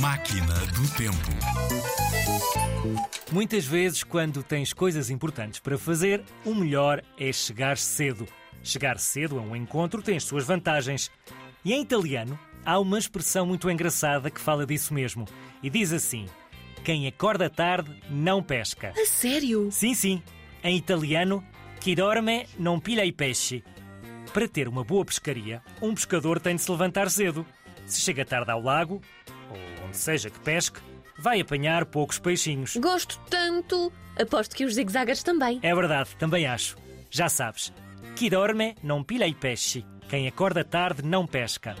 Máquina do Tempo. Muitas vezes, quando tens coisas importantes para fazer, o melhor é chegar cedo. Chegar cedo a um encontro tem as suas vantagens. E em italiano, há uma expressão muito engraçada que fala disso mesmo. E diz assim: Quem acorda tarde não pesca. A sério? Sim, sim. Em italiano, chi dorme non pila i pesci. Para ter uma boa pescaria, um pescador tem de se levantar cedo. Se chega tarde ao lago, ou onde seja que pesque, vai apanhar poucos peixinhos. Gosto tanto. Aposto que os zigzaggers também. É verdade, também acho. Já sabes, chi dorme non pila i pesci. Quem acorda tarde não pesca.